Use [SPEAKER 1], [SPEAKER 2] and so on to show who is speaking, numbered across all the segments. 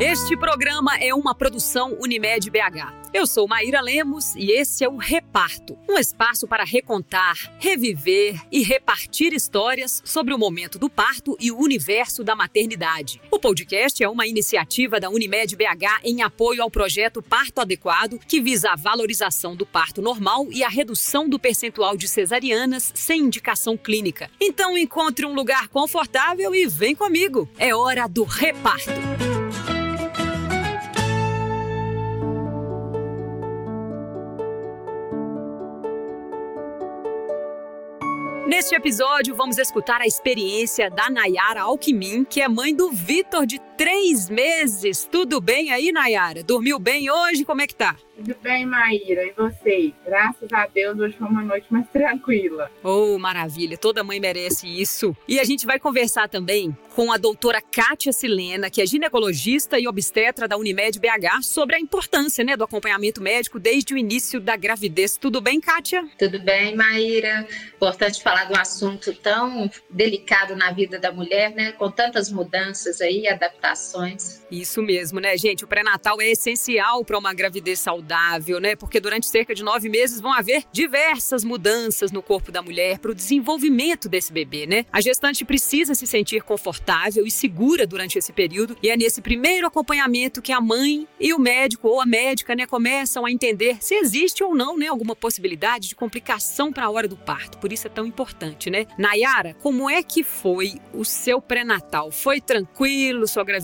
[SPEAKER 1] Este programa é uma produção Unimed BH. Eu sou Maíra Lemos e esse é o Reparto, um espaço para recontar, reviver e repartir histórias sobre o momento do parto e o universo da maternidade. O podcast é uma iniciativa da Unimed BH em apoio ao projeto Parto Adequado, que visa a valorização do parto normal e a redução do percentual de cesarianas sem indicação clínica. Então encontre um lugar confortável e vem comigo. É hora do reparto. Neste episódio, vamos escutar a experiência da Nayara Alquimim, que é mãe do Vitor, de três meses. Tudo bem aí, Nayara? Dormiu bem hoje? Como é que tá?
[SPEAKER 2] Tudo bem, Maíra. E você? Graças a Deus, hoje foi uma noite mais tranquila.
[SPEAKER 1] Oh, maravilha. Toda mãe merece isso. E a gente vai conversar também com a doutora Kátia Silena, que é ginecologista e obstetra da Unimed BH, sobre a importância né, do acompanhamento médico desde o início da gravidez. Tudo bem, Kátia?
[SPEAKER 3] Tudo bem, Maíra. Importante falar de um assunto tão delicado na vida da mulher, né? Com tantas mudanças aí, adaptações.
[SPEAKER 1] Isso mesmo, né, gente? O pré-natal é essencial para uma gravidez saudável, né? Porque durante cerca de nove meses vão haver diversas mudanças no corpo da mulher para o desenvolvimento desse bebê, né? A gestante precisa se sentir confortável e segura durante esse período e é nesse primeiro acompanhamento que a mãe e o médico ou a médica, né, começam a entender se existe ou não, né, alguma possibilidade de complicação para a hora do parto. Por isso é tão importante, né? Nayara, como é que foi o seu pré-natal? Foi tranquilo sua gravidez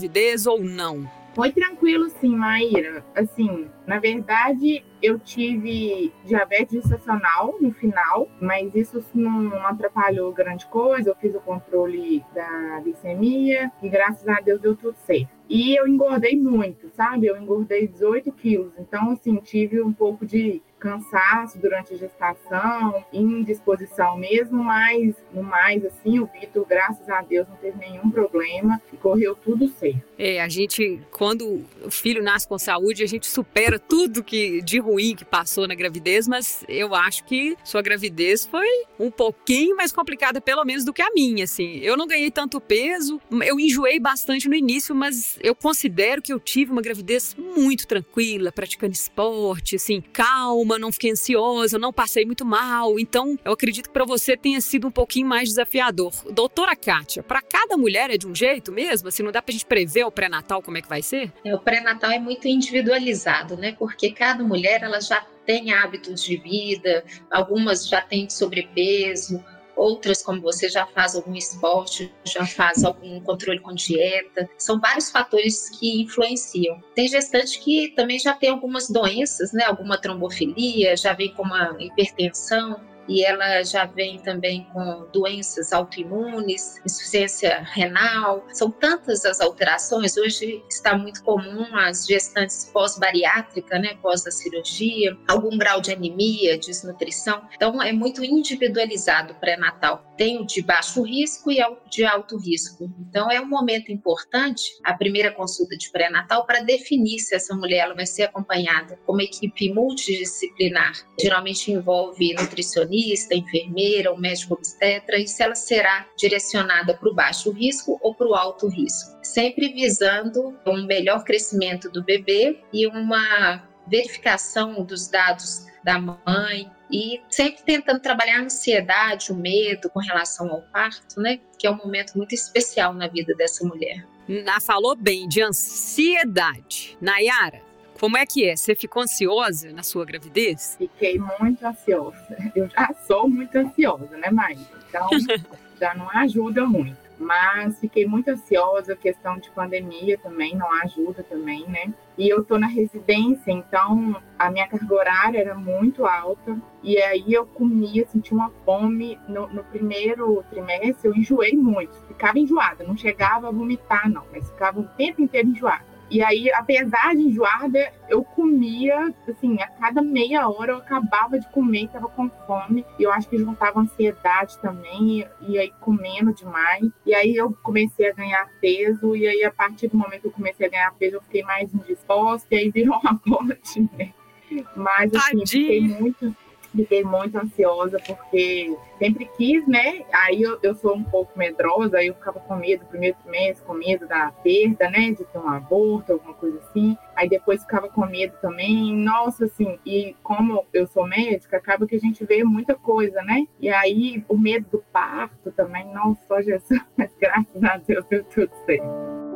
[SPEAKER 1] ou não? não?
[SPEAKER 2] Foi tranquilo, sim, Maíra. Assim, na verdade, eu tive diabetes gestacional no final, mas isso não atrapalhou grande coisa. Eu fiz o controle da glicemia e graças a Deus deu tudo certo. E eu engordei muito, sabe? Eu engordei 18 quilos. Então, assim, tive um pouco de cansaço durante a gestação, indisposição mesmo, mas no mais, assim, o Vitor, graças a Deus, não teve nenhum problema e correu tudo certo.
[SPEAKER 1] É, a gente, quando o filho nasce com saúde, a gente supera tudo que de ruim que passou na gravidez, mas eu acho que sua gravidez foi um pouquinho mais complicada, pelo menos, do que a minha, assim. Eu não ganhei tanto peso, eu enjoei bastante no início, mas eu considero que eu tive uma gravidez muito tranquila, praticando esporte, assim, calma calma, não fiquei ansiosa, não passei muito mal. Então, eu acredito que para você tenha sido um pouquinho mais desafiador. Doutora Kátia, para cada mulher é de um jeito mesmo? Assim, não dá para a gente prever o pré-natal como é que vai ser?
[SPEAKER 3] É, o pré-natal é muito individualizado, né? Porque cada mulher ela já tem hábitos de vida, algumas já têm sobrepeso, outras, como você já faz algum esporte, já faz algum controle com dieta. São vários fatores que influenciam. Tem gestante que também já tem algumas doenças, né? Alguma trombofilia, já vem com uma hipertensão e ela já vem também com doenças autoimunes, insuficiência renal. São tantas as alterações. Hoje está muito comum as gestantes pós-bariátrica, né, pós a cirurgia, algum grau de anemia, desnutrição. Então é muito individualizado o pré-natal. Tem o de baixo risco e o de alto risco. Então é um momento importante a primeira consulta de pré-natal para definir se essa mulher ela vai ser acompanhada como equipe multidisciplinar. Geralmente envolve nutricionista nutricionista, enfermeira ou médico obstetra e se ela será direcionada para o baixo risco ou para o alto risco, sempre visando um melhor crescimento do bebê e uma verificação dos dados da mãe e sempre tentando trabalhar a ansiedade, o medo com relação ao parto, né? Que é um momento muito especial na vida dessa mulher.
[SPEAKER 1] Na falou bem de ansiedade. Nayara, como é que é? Você ficou ansiosa na sua gravidez?
[SPEAKER 2] Fiquei muito ansiosa. Eu já sou muito ansiosa, né, mãe? Então, já não ajuda muito. Mas fiquei muito ansiosa, questão de pandemia também não ajuda também, né? E eu tô na residência, então a minha carga horária era muito alta. E aí eu comia, sentia uma fome. No, no primeiro trimestre eu enjoei muito, ficava enjoada, não chegava a vomitar, não, mas ficava o tempo inteiro enjoada. E aí, apesar de enjoada, eu comia, assim, a cada meia hora eu acabava de comer e tava com fome. E eu acho que juntava ansiedade também, e aí comendo demais. E aí eu comecei a ganhar peso, e aí a partir do momento que eu comecei a ganhar peso, eu fiquei mais indisposta, e aí virou uma bola de Mas, assim, fiquei muito fiquei muito ansiosa porque sempre quis, né? Aí eu, eu sou um pouco medrosa, aí eu ficava com medo, primeiro trimestre, com medo da perda, né? De ter um aborto, alguma coisa assim. Aí depois ficava com medo também. Nossa, assim, e como eu sou médica, acaba que a gente vê muita coisa, né? E aí o medo do parto também, nossa, Jesus, mas graças a Deus deu tudo certo.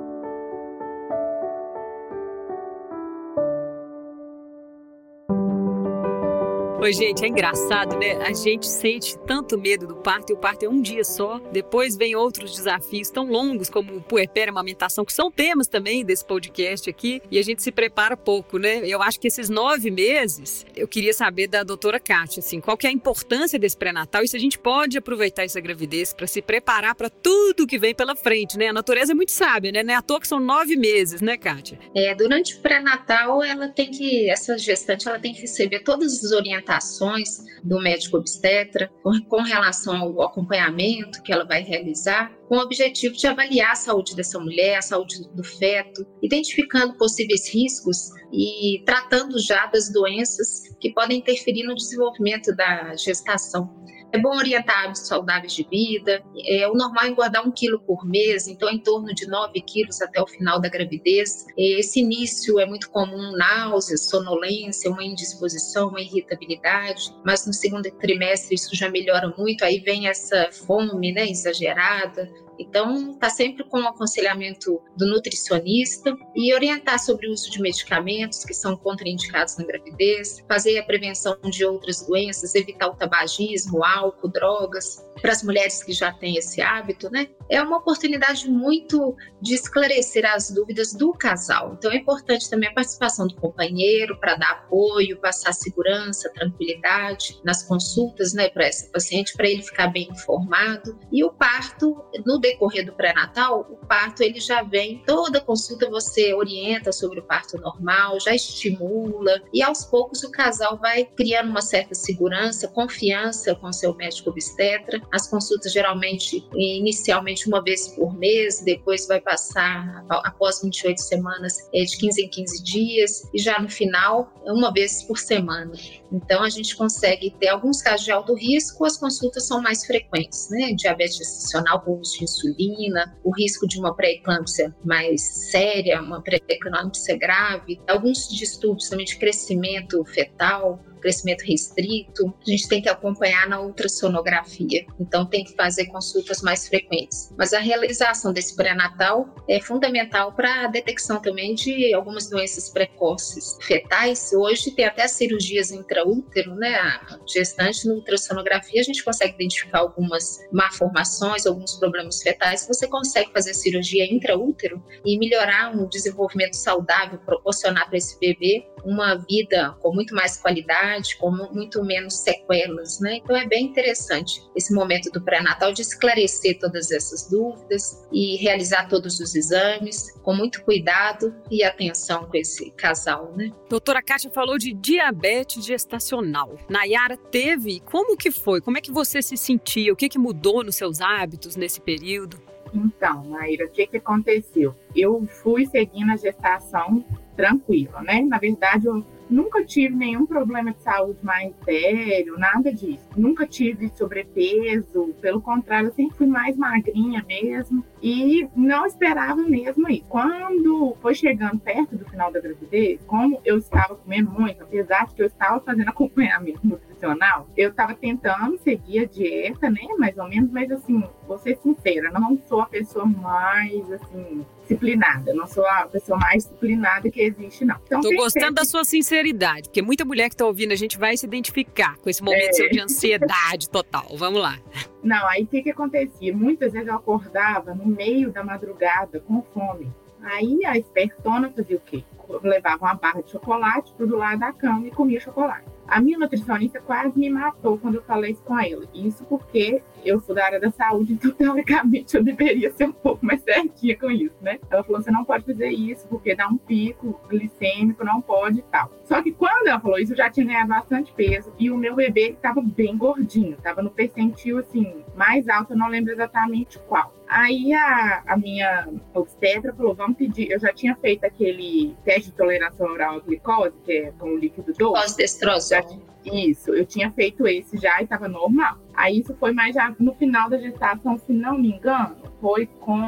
[SPEAKER 1] Oi, gente, é engraçado, né? A gente sente tanto medo do parto e o parto é um dia só. Depois vem outros desafios tão longos como o puerpério amamentação, que são temas também desse podcast aqui, e a gente se prepara pouco, né? Eu acho que esses nove meses, eu queria saber da doutora Kátia, assim, qual que é a importância desse pré-natal e se a gente pode aproveitar essa gravidez para se preparar para tudo que vem pela frente, né? A natureza é muito sábia, né? Não é à toa que são nove meses, né, Kátia?
[SPEAKER 3] É, durante o pré-natal, ela tem que, essa gestante, ela tem que receber todas as orientações orientações do médico obstetra com, relação ao acompanhamento que ela vai realizar, com o objetivo de avaliar a saúde dessa mulher, a saúde do feto, identificando possíveis riscos e tratando já das doenças que podem interferir no desenvolvimento da gestação. É bom orientar hábitos saudáveis de vida. É, o normal é engordar um quilo por mês, então em torno de 9 quilos até o final da gravidez. Esse início é muito comum náuseas, sonolência, uma indisposição, uma irritabilidade, mas no segundo trimestre isso já melhora muito. Aí vem essa fome né, exagerada, então, está sempre com o aconselhamento do nutricionista e orientar sobre o uso de medicamentos que são contraindicados na gravidez, fazer a prevenção de outras doenças, evitar o tabagismo, álcool, drogas. Para as mulheres que já têm esse hábito, né? É uma oportunidade muito de esclarecer as dúvidas do casal. Então, é importante também a participação do companheiro para dar apoio, passar segurança, tranquilidade nas consultas, né, para essa paciente, para ele ficar bem informado. E o parto, no decorrer do pré-natal, o parto ele já vem, toda consulta você orienta sobre o parto normal, já estimula e aos poucos o casal vai criando uma certa segurança, confiança com seu médico obstetra. As consultas geralmente inicialmente uma vez por mês, depois vai passar após 28 semanas é, de 15 em 15 dias e já no final uma vez por semana. Então a gente consegue ter alguns casos de alto risco, as consultas são mais frequentes, né? Diabetes gestacional de insulina, o risco de uma pré-eclâmpsia mais séria, uma pré-eclâmpsia grave, alguns distúrbios também de crescimento fetal, crescimento restrito, a gente tem que acompanhar na ultrassonografia. Então, tem que fazer consultas mais frequentes. Mas a realização desse pré-natal é fundamental para a detecção também de algumas doenças precoces fetais. Hoje tem até cirurgias intraútero, né? A gestante no ultrassonografia a gente consegue identificar algumas malformações, alguns problemas fetais. Você consegue fazer cirurgia intraútero e melhorar um desenvolvimento saudável, proporcionar para esse bebê uma vida com muito mais qualidade, com muito menos sequelas, né? Então é bem interessante esse momento do pré-natal de esclarecer todas essas dúvidas e realizar todos os exames com muito cuidado e atenção com esse casal, né?
[SPEAKER 1] Doutora Kátia falou de diabetes gestacional. Nayara teve, como que foi? Como é que você se sentia? O que que mudou nos seus hábitos nesse período?
[SPEAKER 2] Então, Naira, o que, que aconteceu? Eu fui seguindo a gestação tranquila, né? Na verdade, eu nunca tive nenhum problema de saúde mais sério, nada disso. Nunca tive sobrepeso, pelo contrário, eu sempre fui mais magrinha mesmo e não esperava mesmo isso. Quando foi chegando perto do final da gravidez, como eu estava comendo muito, apesar de que eu estava fazendo acompanhamento nutricional, eu estava tentando seguir a dieta, né, mais ou menos, mas assim, vou ser sincera, não sou a pessoa mais assim disciplinada. não sou a pessoa mais disciplinada que existe, não.
[SPEAKER 1] Então, Tô gostando da sua sinceridade, porque muita mulher que tá ouvindo a gente vai se identificar com esse momento é. seu de ansiedade total. Vamos lá.
[SPEAKER 2] Não, aí o que, que acontecia? Muitas vezes eu acordava no meio da madrugada com fome. Aí a espertona fazia o quê? Levava uma barra de chocolate pro lado da cama e comia chocolate. A minha nutricionista quase me matou quando eu falei isso com ela. Isso porque eu sou da área da saúde, então teoricamente eu deveria ser um pouco mais certinha com isso, né? Ela falou: você não pode fazer isso porque dá um pico glicêmico, não pode e tal. Só que quando ela falou isso, eu já tinha ganhado bastante peso e o meu bebê estava bem gordinho, estava no percentil assim, mais alto, eu não lembro exatamente qual. Aí a, a minha obstetra falou: vamos pedir. Eu já tinha feito aquele teste de tolerância oral à glicose, que é com o líquido doce.
[SPEAKER 3] Pós-destrozol.
[SPEAKER 2] Isso, eu tinha feito esse já e estava normal. Aí isso foi mais já no final da gestação, se não me engano, foi com,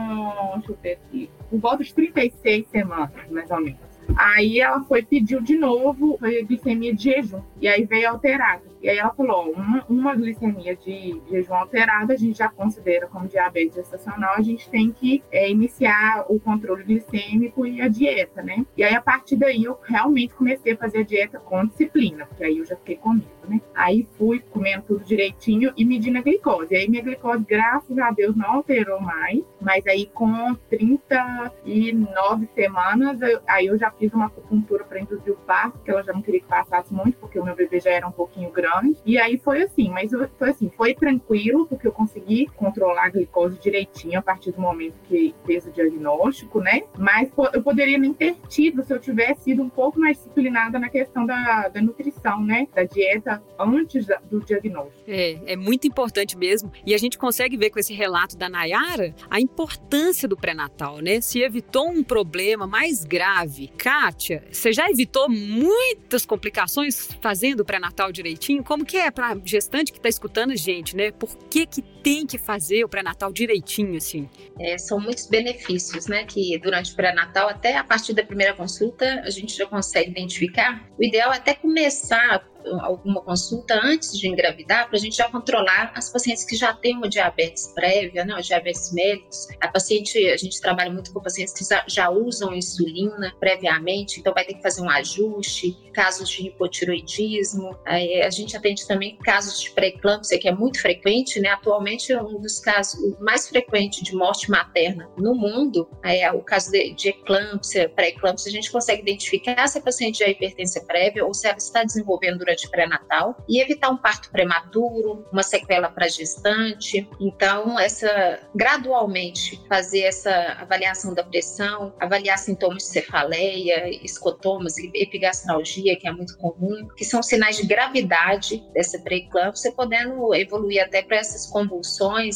[SPEAKER 2] deixa eu ver aqui, por volta de 36 semanas, mais ou menos. Aí ela foi, pediu de novo, foi glicemia de jejum, e aí veio alterada. E aí ela falou, uma, uma glicemia de jejum alterada a gente já considera como diabetes gestacional, a gente tem que é, iniciar o controle glicêmico e a dieta, né? E aí a partir daí eu realmente comecei a fazer a dieta com disciplina, porque aí eu já fiquei com medo, né? Aí fui comendo tudo direitinho e medindo a glicose. E aí minha glicose, graças a Deus, não alterou mais, mas aí com 39 semanas, eu, aí eu já fiz uma acupuntura para induzir o parto, que ela já não queria que passasse muito, porque o meu bebê já era um pouquinho grande e aí foi assim, mas foi assim, foi tranquilo, porque eu consegui controlar a glicose direitinho a partir do momento que fez o diagnóstico, né? Mas eu poderia nem ter tido se eu tivesse sido um pouco mais disciplinada na questão da, da nutrição, né? Da dieta antes do diagnóstico.
[SPEAKER 1] É, é muito importante mesmo. E a gente consegue ver com esse relato da Nayara a importância do pré-natal, né? Se evitou um problema mais grave. Kátia, você já evitou muitas complicações fazendo o pré-natal direitinho? Como que é para gestante que está escutando a gente, né? Por que que tem que fazer o pré-natal direitinho, assim?
[SPEAKER 3] É, são muitos benefícios, né? Que durante o pré-natal, até a partir da primeira consulta, a gente já consegue identificar. O ideal é até começar alguma consulta antes de engravidar, para a gente já controlar as pacientes que já têm uma diabetes prévia, né, diabetes mellitus. A paciente, a gente trabalha muito com pacientes que já usam insulina previamente, então vai ter que fazer um ajuste, casos de hipotiroidismo. a gente atende também casos de pré-eclâmpsia, que é muito frequente, né? Atualmente, um dos casos mais frequentes de morte materna no mundo é o caso de, de eclâmpsia, pré-eclâmpsia. A gente consegue identificar se a paciente já é hipertensão prévia ou se ela está desenvolvendo durante de pré-natal e evitar um parto prematuro, uma sequela para gestante. Então, essa gradualmente fazer essa avaliação da pressão, avaliar sintomas de cefaleia, escotomas, epigastralgia, que é muito comum, que são sinais de gravidade dessa pré-eclâmpsia, podendo evoluir até para essas convulsões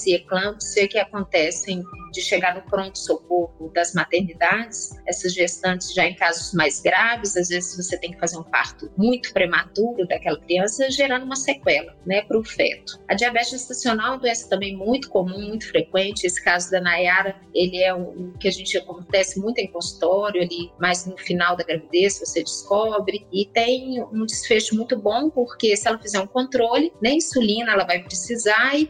[SPEAKER 3] e eclâmpsia que acontecem de chegar no pronto-socorro das maternidades, essas gestantes já em casos mais graves, às vezes você tem que fazer um parto muito prematuro daquela criança, gerando uma sequela né, para o feto. A diabetes gestacional é uma doença também muito comum, muito frequente. Esse caso da Nayara, ele é o que a gente acontece muito em consultório, ali, mais no final da gravidez você descobre, e tem um desfecho muito bom, porque se ela fizer um controle, nem insulina ela vai precisar, e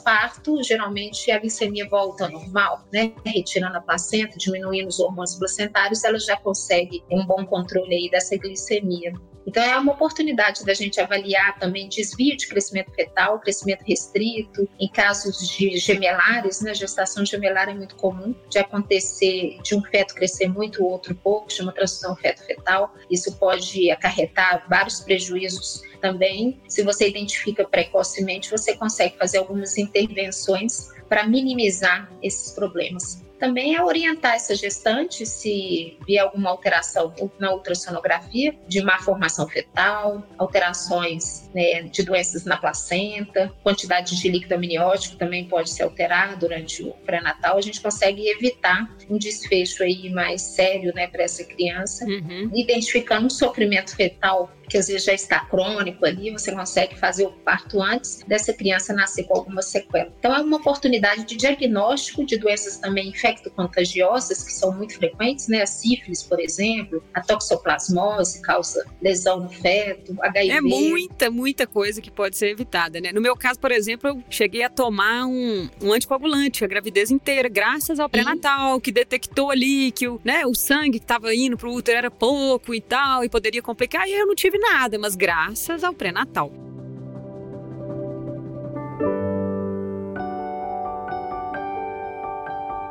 [SPEAKER 3] pós-parto, geralmente a glicemia volta ao normal né? Retirando a placenta, diminuindo os hormônios placentários, ela já consegue um bom controle aí dessa glicemia. Então, é uma oportunidade da gente avaliar também desvio de crescimento fetal, crescimento restrito, em casos de gemelares, né? Gestação gemelar é muito comum de acontecer de um feto crescer muito, o outro pouco, chama transfusão feto-fetal. Isso pode acarretar vários prejuízos também. Se você identifica precocemente, você consegue fazer algumas intervenções para minimizar esses problemas. Também é orientar essa gestante se vier alguma alteração na ultrassonografia de má formação fetal, alterações né, de doenças na placenta, quantidade de líquido amniótico também pode se alterar durante o pré-natal. A gente consegue evitar um desfecho aí mais sério né, para essa criança, uhum. identificando um sofrimento fetal que às vezes já está crônico ali, você consegue fazer o parto antes dessa criança nascer com alguma sequela. Então, é uma oportunidade de diagnóstico de doenças também infecto-contagiosas, que são muito frequentes, né? A sífilis, por exemplo, a toxoplasmose causa lesão no feto, HIV.
[SPEAKER 1] É muita, muita coisa que pode ser evitada, né? No meu caso, por exemplo, eu cheguei a tomar um, um anticoagulante a gravidez inteira, graças ao pré-natal, que detectou ali que o, né, o sangue que estava indo para o útero era pouco e tal, e poderia complicar, e eu não tive nada, mas graças ao pré-natal.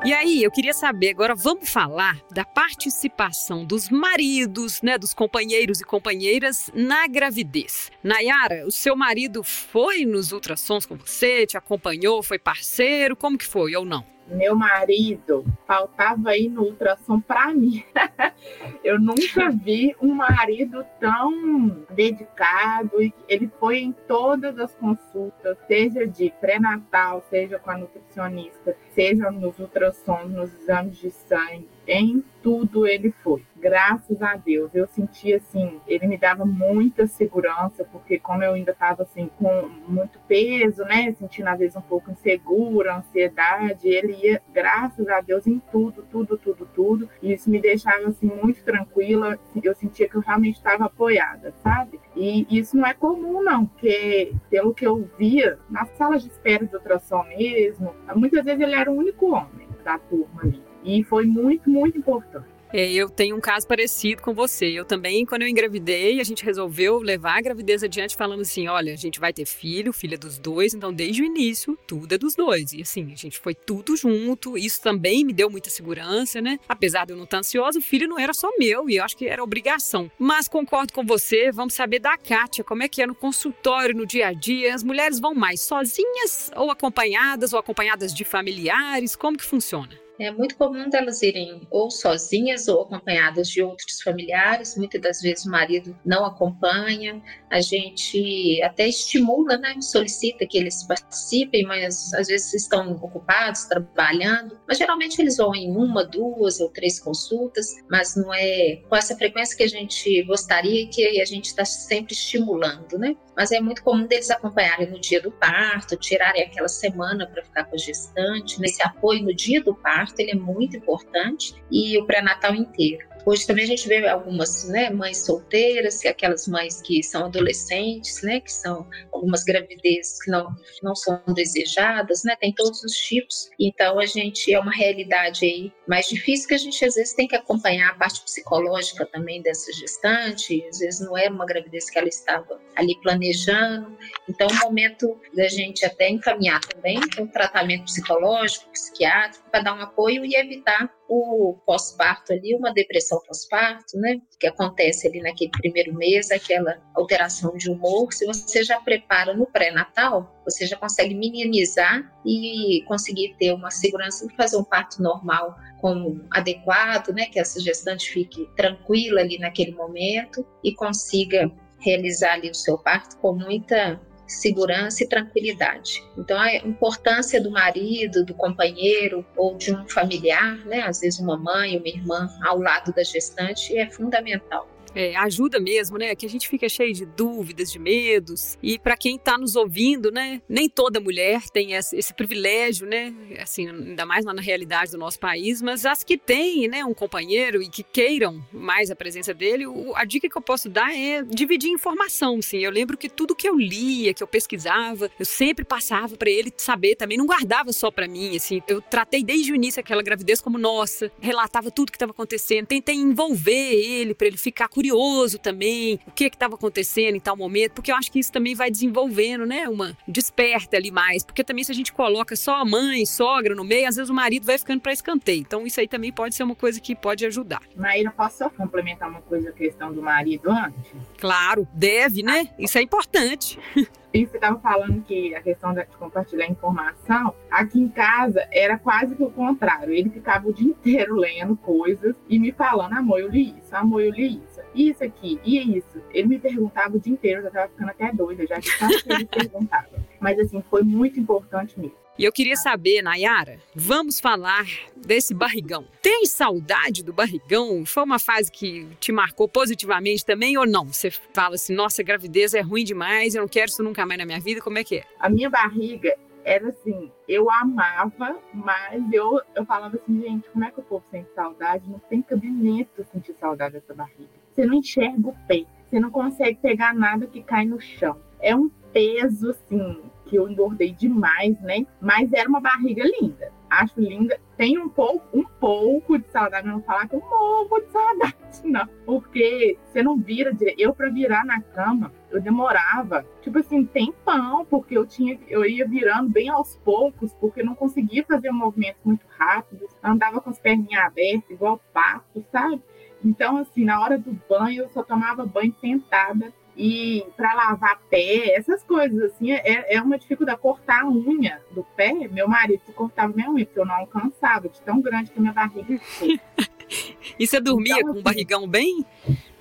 [SPEAKER 1] E aí, eu queria saber, agora vamos falar da participação dos maridos, né, dos companheiros e companheiras na gravidez. Nayara, o seu marido foi nos ultrassons com você, te acompanhou, foi parceiro, como que foi ou não?
[SPEAKER 2] Meu marido faltava aí no ultrassom para mim. eu nunca vi um marido tão dedicado. Ele foi em todas as consultas, seja de pré-natal, seja com a nutricionista, seja nos ultrassons, nos exames de sangue em tudo ele foi. Graças a Deus. Eu senti assim, ele me dava muita segurança, porque como eu ainda estava assim com muito peso, né, sentindo às vezes um pouco insegura, ansiedade, ele ia, graças a Deus, em tudo, tudo, tudo, tudo. E isso me deixava assim muito tranquila. Eu sentia que eu realmente estava apoiada, sabe? E isso não é comum não, porque pelo que eu via nas salas de espera de ultrassom mesmo, muitas vezes ele era o único homem da turma ali. E foi muito, muito importante.
[SPEAKER 1] É, eu tenho um caso parecido com você. Eu também, quando eu engravidei, a gente resolveu levar a gravidez adiante falando assim: olha, a gente vai ter filho, filha dos dois, então desde o início, tudo é dos dois. E assim, a gente foi tudo junto. Isso também me deu muita segurança, né? Apesar de eu não estar ansiosa, o filho não era só meu e eu acho que era obrigação. Mas concordo com você, vamos saber da Kátia, como é que é no consultório, no dia a dia. As mulheres vão mais sozinhas ou acompanhadas ou acompanhadas de familiares? Como que funciona?
[SPEAKER 3] É muito comum delas irem ou sozinhas ou acompanhadas de outros familiares. Muitas das vezes o marido não acompanha. A gente até estimula, né? Solicita que eles participem, mas às vezes estão ocupados, trabalhando. Mas geralmente eles vão em uma, duas ou três consultas, mas não é com essa frequência que a gente gostaria que a gente está sempre estimulando, né? Mas é muito comum deles acompanharem no dia do parto, tirarem aquela semana para ficar com a gestante. Nesse apoio no dia do parto parto ele é muito importante e o pré-natal inteiro. Hoje também a gente vê algumas né, mães solteiras, é aquelas mães que são adolescentes, né, que são algumas gravidezes que não, não são desejadas, né, tem todos os tipos. Então a gente é uma realidade aí mais difícil que a gente às vezes tem que acompanhar a parte psicológica também dessa gestante, às vezes não era uma gravidez que ela estava ali planejando. Então é um momento da gente até encaminhar também um tratamento psicológico, psiquiátrico, para dar um apoio e evitar o pós-parto ali, uma depressão pós-parto, né? Que acontece ali naquele primeiro mês, aquela alteração de humor. Se você já prepara no pré-natal, você já consegue minimizar e conseguir ter uma segurança de fazer um parto normal como adequado, né? Que essa gestante fique tranquila ali naquele momento e consiga realizar ali o seu parto com muita segurança e tranquilidade. Então, a importância do marido, do companheiro ou de um familiar, né, às vezes uma mãe, uma irmã ao lado da gestante, é fundamental.
[SPEAKER 1] É, ajuda mesmo, né? Que a gente fica cheio de dúvidas, de medos. E para quem está nos ouvindo, né? Nem toda mulher tem esse, esse, privilégio, né? Assim, ainda mais na realidade do nosso país, mas as que têm, né? Um companheiro e que queiram mais a presença dele, o, a dica que eu posso dar é dividir informação, sim. Eu lembro que tudo que eu lia, que eu pesquisava, eu sempre passava para ele saber também, não guardava só para mim, assim. Eu tratei desde o início aquela gravidez como nossa, relatava tudo que estava acontecendo, tentei envolver ele para ele ficar curioso também, o que estava acontecendo em tal momento, porque eu acho que isso também vai desenvolvendo, né? Uma desperta ali mais, porque também se a gente coloca só a mãe, sogra no meio, às vezes o marido vai ficando para escanteio. Então isso aí também pode ser uma coisa que pode ajudar.
[SPEAKER 2] Maíra, posso só complementar uma coisa, a questão do marido antes?
[SPEAKER 1] Claro, deve, né? Isso é importante.
[SPEAKER 2] E você estava falando que a questão de compartilhar informação, aqui em casa era quase que o contrário. Ele ficava o dia inteiro lendo coisas e me falando, amor, eu li isso, amor, eu li isso isso aqui, e isso. Ele me perguntava o dia inteiro, eu já tava ficando até doida, já tanto que ele perguntava. Mas assim, foi muito importante mesmo.
[SPEAKER 1] E eu queria saber, Nayara, vamos falar desse barrigão. Tem saudade do barrigão? Foi uma fase que te marcou positivamente também ou não? Você fala assim, nossa, gravidez é ruim demais, eu não quero isso nunca mais na minha vida, como é que é?
[SPEAKER 2] A minha barriga era assim, eu amava, mas eu, eu falava assim, gente, como é que o povo sente saudade? Não tem cabimento sentir saudade dessa barriga. Você não enxerga o pé, você não consegue pegar nada que cai no chão. É um peso, assim, que eu engordei demais, né? Mas era uma barriga linda. Acho linda. Tem um pouco, um pouco de saudade, não falar que eu morro de saudade, não. Porque você não vira direito. Eu, para virar na cama, eu demorava, tipo assim, tempão, porque eu tinha, eu ia virando bem aos poucos, porque eu não conseguia fazer movimentos muito rápidos. Andava com as perninhas abertas, igual pato, sabe? Então, assim, na hora do banho, eu só tomava banho sentada E para lavar pé, essas coisas assim, é, é uma dificuldade. Cortar a unha do pé, meu marido cortava minha unha, porque eu não alcançava, de tão grande que a minha barriga
[SPEAKER 1] E você dormia então, com o assim, barrigão bem?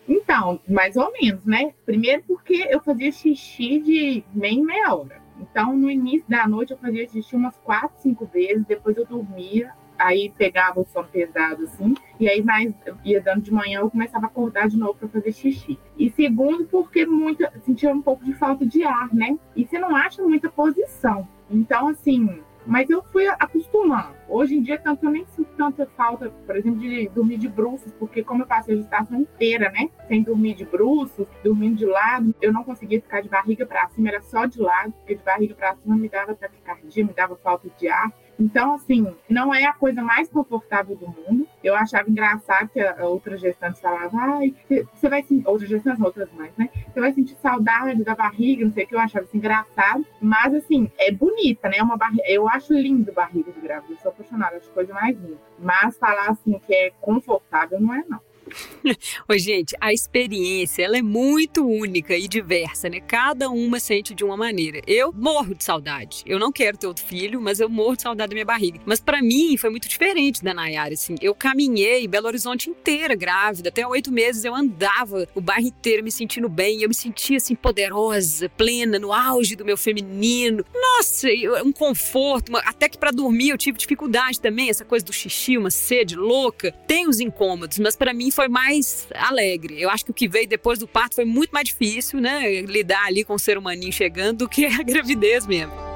[SPEAKER 2] Então, mais ou menos, né? Primeiro porque eu fazia xixi de meia meia hora. Então, no início da noite, eu fazia xixi umas quatro, cinco vezes, depois eu dormia, aí pegava o sono pesado, assim, e aí mais ia dando de manhã, eu começava a acordar de novo para fazer xixi. E segundo, porque muito, sentia um pouco de falta de ar, né? E você não acha muita posição. Então, assim, mas eu fui acostumando. Hoje em dia, tanto eu nem sinto tanta falta, por exemplo, de dormir de bruços, porque como eu passei a gestação inteira, né? Sem dormir de bruços, dormindo de lado, eu não conseguia ficar de barriga para cima, era só de lado, porque de barriga para cima me dava taquicardia, me dava falta de ar. Então, assim, não é a coisa mais confortável do mundo. Eu achava engraçado que a outra gestante falava, ai, você vai sentir, outras gestantes, outras mães, né? Você vai sentir saudade da barriga, não sei o que, eu achava engraçado. Mas, assim, é bonita, né? É uma barriga, eu acho lindo barriga de grávida, eu sou apaixonada, acho coisa mais linda. Mas falar, assim, que é confortável, não é, não.
[SPEAKER 1] Oi, gente, a experiência ela é muito única e diversa, né? Cada uma sente de uma maneira. Eu morro de saudade. Eu não quero ter outro filho, mas eu morro de saudade da minha barriga. Mas para mim foi muito diferente da Nayara, assim. Eu caminhei Belo Horizonte inteira grávida. Até oito meses eu andava o bairro inteiro me sentindo bem. Eu me sentia assim poderosa, plena, no auge do meu feminino. Nossa, um conforto. Até que para dormir eu tive dificuldade também. Essa coisa do xixi, uma sede louca. Tem os incômodos, mas para mim foi mais alegre. Eu acho que o que veio depois do parto foi muito mais difícil, né? Lidar ali com o ser humaninho chegando do que a gravidez mesmo.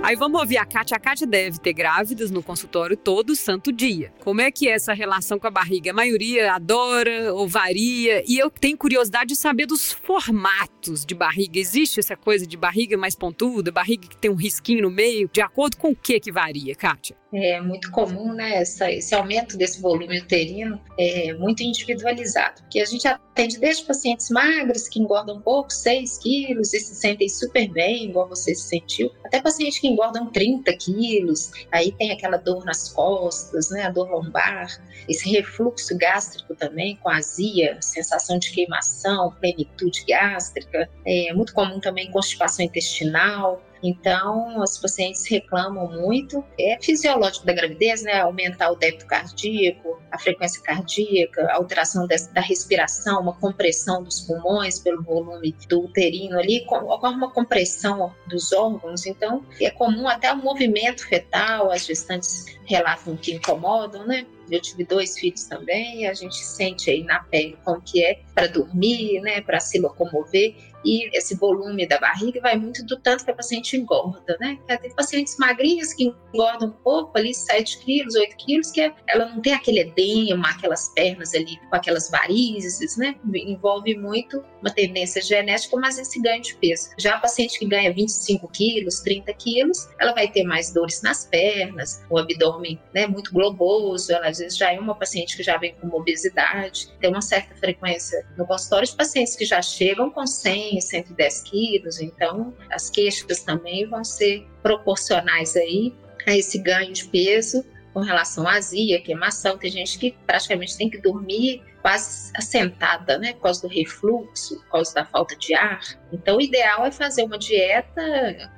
[SPEAKER 1] Aí vamos ouvir a Kátia. A Kátia deve ter grávidas no consultório todo santo dia. Como é que é essa relação com a barriga? A maioria adora ou varia. E eu tenho curiosidade de saber dos formatos de barriga. Existe essa coisa de barriga mais pontuda, barriga que tem um risquinho no meio? De acordo com o que que varia, Kátia?
[SPEAKER 3] é muito comum, né, essa, esse aumento desse volume uterino é muito individualizado, porque a gente atende desde pacientes magros que engordam um pouco, 6 quilos, e se sentem super bem, igual você se sentiu, até pacientes que engordam 30 quilos, aí tem aquela dor nas costas, né, a dor lombar, esse refluxo gástrico também, com azia, sensação de queimação, plenitude gástrica, é muito comum também constipação intestinal, então, os pacientes reclamam muito. É fisiológico da gravidez, né? Aumentar o débito cardíaco, a frequência cardíaca, alteração da respiração, uma compressão dos pulmões pelo volume do uterino ali, ocorre uma compressão dos órgãos. Então, é comum até o movimento fetal, as gestantes relatam que incomodam, né? Eu tive dois filhos também, a gente sente aí na pele como que é para dormir, né, para se locomover e esse volume da barriga vai muito do tanto que a paciente engorda, né? Tem pacientes magrinhas que engordam um pouco, ali 7 quilos, 8 quilos, que ela não tem aquele edema, aquelas pernas ali com aquelas varizes, né? Envolve muito uma tendência genética, mas esse ganho de peso. Já a paciente que ganha 25 quilos, 30 quilos, ela vai ter mais dores nas pernas, o abdômen né, muito globoso, ela às vezes já é uma paciente que já vem com obesidade, tem uma certa frequência no consultório de pacientes que já chegam com 100 100, 110 quilos, então as queixas também vão ser proporcionais aí a esse ganho de peso com relação à azia, queimação. Tem gente que praticamente tem que dormir quase assentada, né, por causa do refluxo, por causa da falta de ar. Então, o ideal é fazer uma dieta,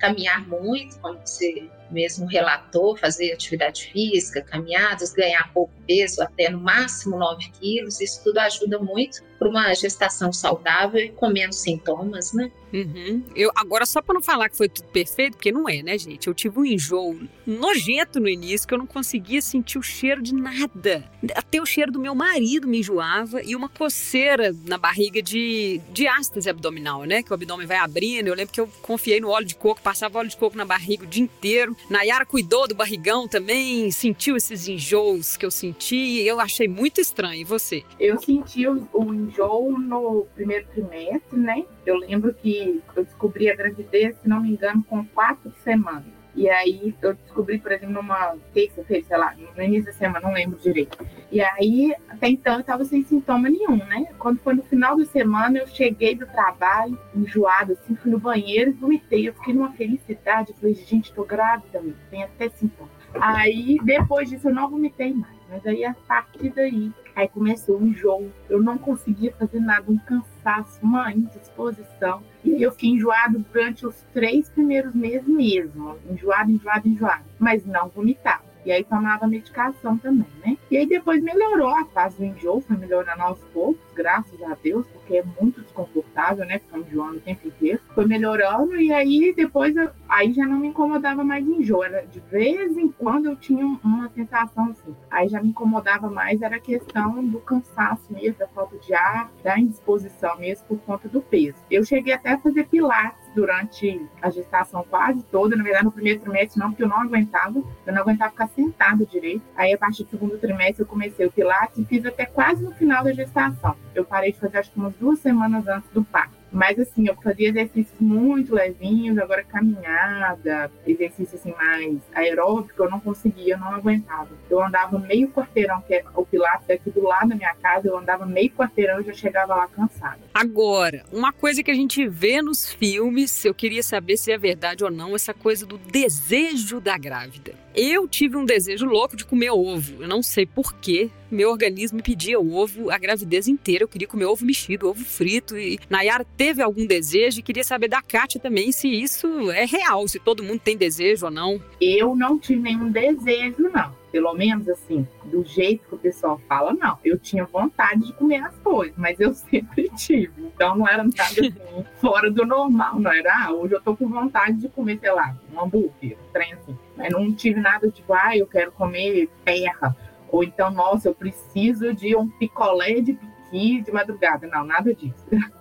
[SPEAKER 3] caminhar muito, como você mesmo relatou, fazer atividade física, caminhadas, ganhar pouco peso, até no máximo 9 quilos, isso tudo ajuda muito para uma gestação saudável e com menos sintomas, né?
[SPEAKER 1] Uhum. Eu, agora, só para não falar que foi tudo perfeito, porque não é, né, gente? Eu tive um enjoo nojento no início, que eu não conseguia sentir o cheiro de nada. Até o cheiro do meu marido me enjoava e uma coceira na barriga de, de ástase abdominal, né? Que o abdômen vai abrindo. Eu lembro que eu confiei no óleo de coco, passava óleo de coco na barriga o dia inteiro. Nayara cuidou do barrigão também, sentiu esses enjoos que eu senti e eu achei muito estranho. E você?
[SPEAKER 2] Eu senti o, o enjoo no primeiro trimestre, né? Eu lembro que eu descobri a gravidez, se não me engano, com quatro semanas. E aí eu descobri, por exemplo, numa terça-feira, sei lá, no início da semana, não lembro direito. E aí, até então, eu tava sem sintoma nenhum, né? Quando foi no final da semana, eu cheguei do trabalho, enjoada, assim, fui no banheiro e vomitei. Eu fiquei numa felicidade. Eu falei, gente, tô grávida, tem até sintoma. Aí, depois disso, eu não vomitei mais. Mas aí, a partir daí, aí começou o enjoo. Eu não conseguia fazer nada, um cansaço, uma indisposição. E eu fiquei enjoado durante os três primeiros meses mesmo. Enjoado, enjoado, enjoado. Mas não vomitava. E aí tomava medicação também, né? E aí depois melhorou a fase do enjoo, foi melhorando aos poucos, graças a Deus, porque é muito desconfortável, né? Ficar enjoando o tempo inteiro. Foi melhorando e aí depois eu, aí já não me incomodava mais enjoo. Era de vez em quando eu tinha uma sensação assim. Aí já me incomodava mais, era a questão do cansaço mesmo, da falta de ar, da indisposição mesmo por conta do peso. Eu cheguei até a fazer pilates durante a gestação quase toda, na verdade no primeiro trimestre não, porque eu não aguentava, eu não aguentava ficar sentada direito. Aí a partir do segundo trimestre eu comecei o pilates e fiz até quase no final da gestação. Eu parei de fazer acho que umas duas semanas antes do parto. Mas assim, eu fazia exercícios muito levinhos, agora caminhada, exercício assim mais aeróbico, eu não conseguia, eu não aguentava. Eu andava meio quarteirão, que é o Pilates é aqui do lado da minha casa, eu andava meio quarteirão e já chegava lá cansada.
[SPEAKER 1] Agora, uma coisa que a gente vê nos filmes, eu queria saber se é verdade ou não, essa coisa do desejo da grávida. Eu tive um desejo louco de comer ovo. Eu não sei porquê. Meu organismo me pedia ovo a gravidez inteira. Eu queria comer ovo mexido, ovo frito. E Nayara teve algum desejo e queria saber da Kátia também se isso é real, se todo mundo tem desejo ou não.
[SPEAKER 2] Eu não tive nenhum desejo, não pelo menos assim, do jeito que o pessoal fala, não. Eu tinha vontade de comer as coisas, mas eu sempre tive. Então não era nada assim, fora do normal, não era, ah, hoje eu tô com vontade de comer, sei lá, um hambúrguer, um trem assim. Mas não tive nada tipo, ah, eu quero comer terra. Ou então, nossa, eu preciso de um picolé de aqui de madrugada. Não, nada disso.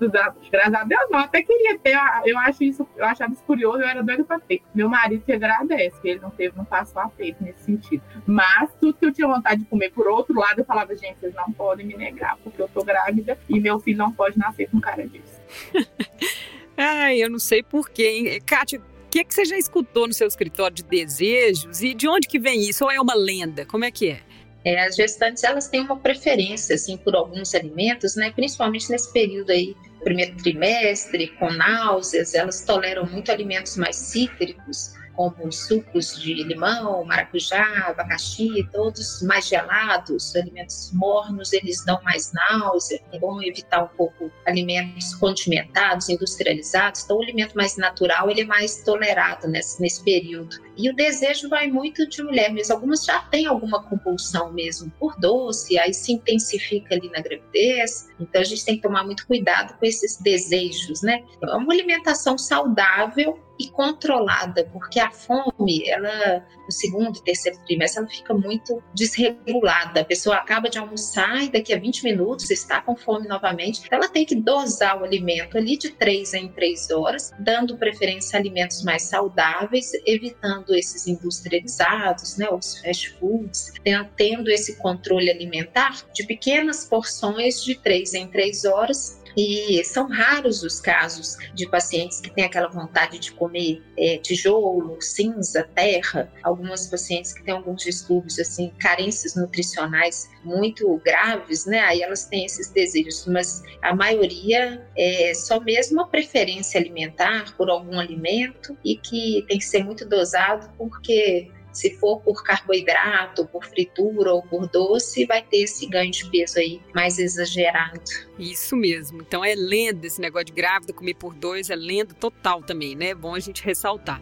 [SPEAKER 2] Graças a Deus, não. Até queria ter. Eu acho isso, eu achava isso curioso, eu era doida pra ter. Meu marido te agradece, que ele não teve, não passou a peito nesse sentido. Mas tudo que eu tinha vontade de comer por outro lado, eu falava, gente, vocês não podem me negar, porque eu tô grávida e meu filho não pode nascer com cara disso.
[SPEAKER 1] Ai, eu não sei porquê. Kátia, o que, que você já escutou no seu escritório de desejos e de onde que vem isso? Ou é uma lenda? Como é que é?
[SPEAKER 3] É, as gestantes elas têm uma preferência assim por alguns alimentos, né? Principalmente nesse período aí, primeiro trimestre, com náuseas, elas toleram muito alimentos mais cítricos como sucos de limão, maracujá, abacaxi, todos mais gelados, alimentos mornos, eles dão mais náusea. É bom evitar um pouco alimentos condimentados, industrializados. Então, o alimento mais natural, ele é mais tolerado nesse, nesse período. E o desejo vai muito de mulher mesmo. Algumas já têm alguma compulsão mesmo por doce, aí se intensifica ali na gravidez. Então, a gente tem que tomar muito cuidado com esses desejos, né? É uma alimentação saudável e controlada, porque a fome, ela no segundo terceiro trimestre, ela fica muito desregulada. A pessoa acaba de almoçar e daqui a 20 minutos está com fome novamente. Ela tem que dosar o alimento ali de 3 em 3 horas, dando preferência a alimentos mais saudáveis, evitando esses industrializados, né, os fast foods, tendo esse controle alimentar de pequenas porções de 3 em 3 horas e são raros os casos de pacientes que têm aquela vontade de comer é, tijolo, cinza, terra. Algumas pacientes que têm alguns distúrbios, assim, carências nutricionais muito graves, né? Aí elas têm esses desejos, mas a maioria é só mesmo a preferência alimentar por algum alimento e que tem que ser muito dosado porque se for por carboidrato, por fritura ou por doce, vai ter esse ganho de peso aí mais exagerado.
[SPEAKER 1] Isso mesmo. Então é lenda esse negócio de grávida comer por dois, é lenda total também, né? É bom a gente ressaltar.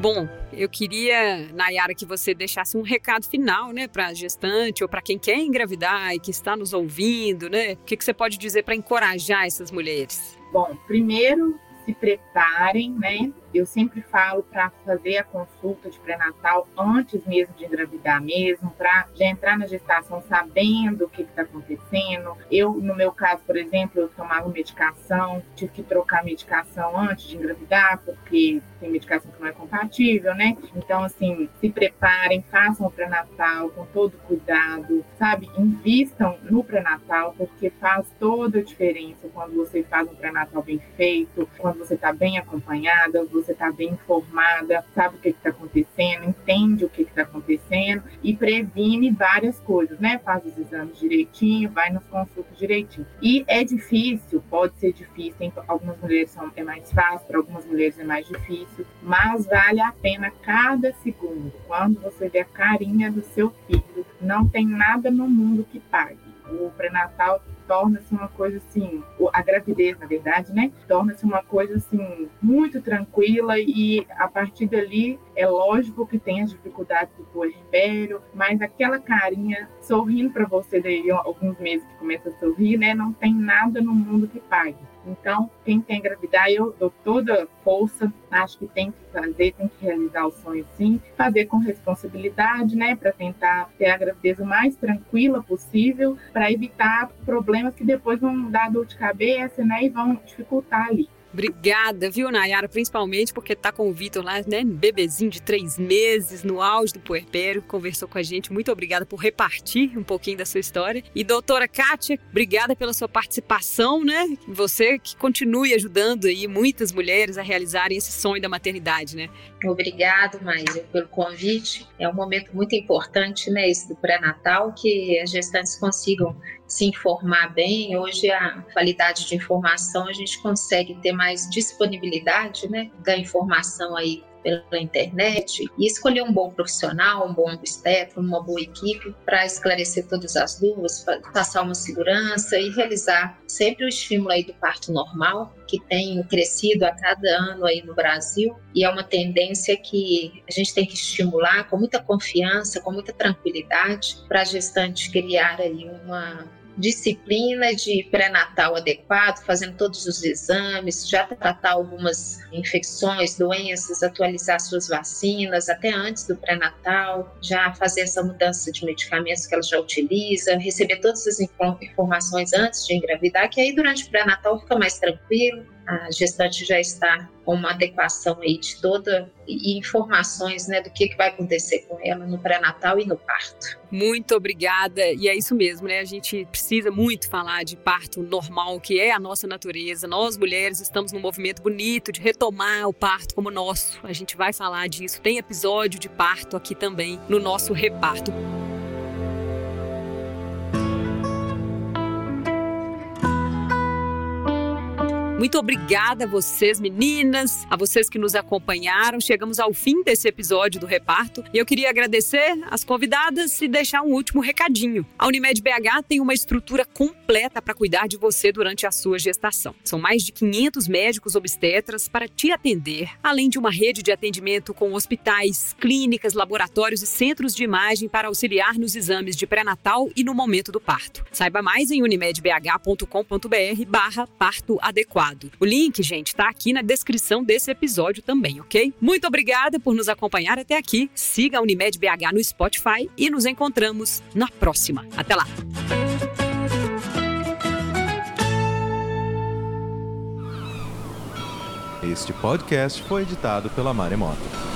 [SPEAKER 1] Bom, eu queria, Nayara, que você deixasse um recado final, né, para a gestante ou para quem quer engravidar e que está nos ouvindo, né? O que, que você pode dizer para encorajar essas mulheres?
[SPEAKER 2] Bom, primeiro, se preparem, né? Eu sempre falo para fazer a consulta de pré-natal antes mesmo de engravidar mesmo, para já entrar na gestação sabendo o que está acontecendo. Eu, no meu caso, por exemplo, eu tomava medicação, tive que trocar medicação antes de engravidar, porque tem medicação que não é compatível, né? Então, assim, se preparem, façam o pré-natal com todo cuidado, sabe? Invistam no pré-natal, porque faz toda a diferença quando você faz um pré-natal bem feito, quando você está bem acompanhada, está bem informada, sabe o que está acontecendo, entende o que está acontecendo e previne várias coisas, né? Faz os exames direitinho, vai nos consultas direitinho. E é difícil, pode ser difícil, tem, algumas mulheres são, é mais fácil, para algumas mulheres é mais difícil, mas vale a pena cada segundo. Quando você vê a carinha do seu filho, não tem nada no mundo que pague. O pré-natal torna-se uma coisa assim, a gravidez, na verdade, né? Torna-se uma coisa assim muito tranquila e a partir dali é lógico que tem as dificuldades do puerpério, mas aquela carinha sorrindo para você daí alguns meses que começa a sorrir, né? Não tem nada no mundo que pague. Então, quem tem engravidar, eu dou toda força, acho que tem que fazer, tem que realizar o sonho sim, fazer com responsabilidade, né, para tentar ter a gravidez o mais tranquila possível, para evitar problemas que depois vão dar dor de cabeça, né, e vão dificultar ali.
[SPEAKER 1] Obrigada, viu, Nayara? Principalmente porque tá com o Vitor lá, né? Bebezinho de três meses, no auge do puerpério, conversou com a gente. Muito obrigada por repartir um pouquinho da sua história. E doutora Kátia, obrigada pela sua participação, né? Você que continue ajudando aí muitas mulheres a realizarem esse sonho da maternidade, né?
[SPEAKER 3] Obrigado, Maíra, pelo convite. É um momento muito importante, né, esse do pré-natal, que as gestantes consigam se informar bem. Hoje a qualidade de informação a gente consegue ter mais disponibilidade, né, da informação aí pela internet e escolher um bom profissional, um bom obstetra, uma boa equipe para esclarecer todas as dúvidas, passar uma segurança e realizar sempre o estímulo aí do parto normal, que tem crescido a cada ano aí no Brasil e é uma tendência que a gente tem que estimular com muita confiança, com muita tranquilidade para a gestante criar aí uma disciplina de pré-natal adequado, fazendo todos os exames, já tratar algumas infecções, doenças, atualizar suas vacinas até antes do pré-natal, já fazer essa mudança de medicamentos que ela já utiliza, receber todas as informações antes de engravidar, que aí durante o pré-natal fica mais tranquilo, a gestante já está com uma adequação aí de toda e informações né, do que, que vai acontecer com ela no pré-natal e no parto.
[SPEAKER 1] Muito obrigada. E é isso mesmo, né? A gente precisa muito falar de parto normal, que é a nossa natureza. Nós, mulheres, estamos num movimento bonito de retomar o parto como nosso. A gente vai falar disso. Tem episódio de parto aqui também no nosso reparto. Muito obrigada a vocês, meninas, a vocês que nos acompanharam. Chegamos ao fim desse episódio do Reparto e eu queria agradecer as convidadas e deixar um último recadinho. A Unimed BH tem uma estrutura completa para cuidar de você durante a sua gestação. São mais de 500 médicos obstetras para te atender, além de uma rede de atendimento com hospitais, clínicas, laboratórios e centros de imagem para auxiliar nos exames de pré-natal e no momento do parto. Saiba mais em unimedbh.com.br/barra parto adequado. O link, gente, está aqui na descrição desse episódio também, ok? Muito obrigada por nos acompanhar até aqui. Siga a Unimed BH no Spotify e nos encontramos na próxima. Até lá!
[SPEAKER 4] Este podcast foi editado pela Maremoto.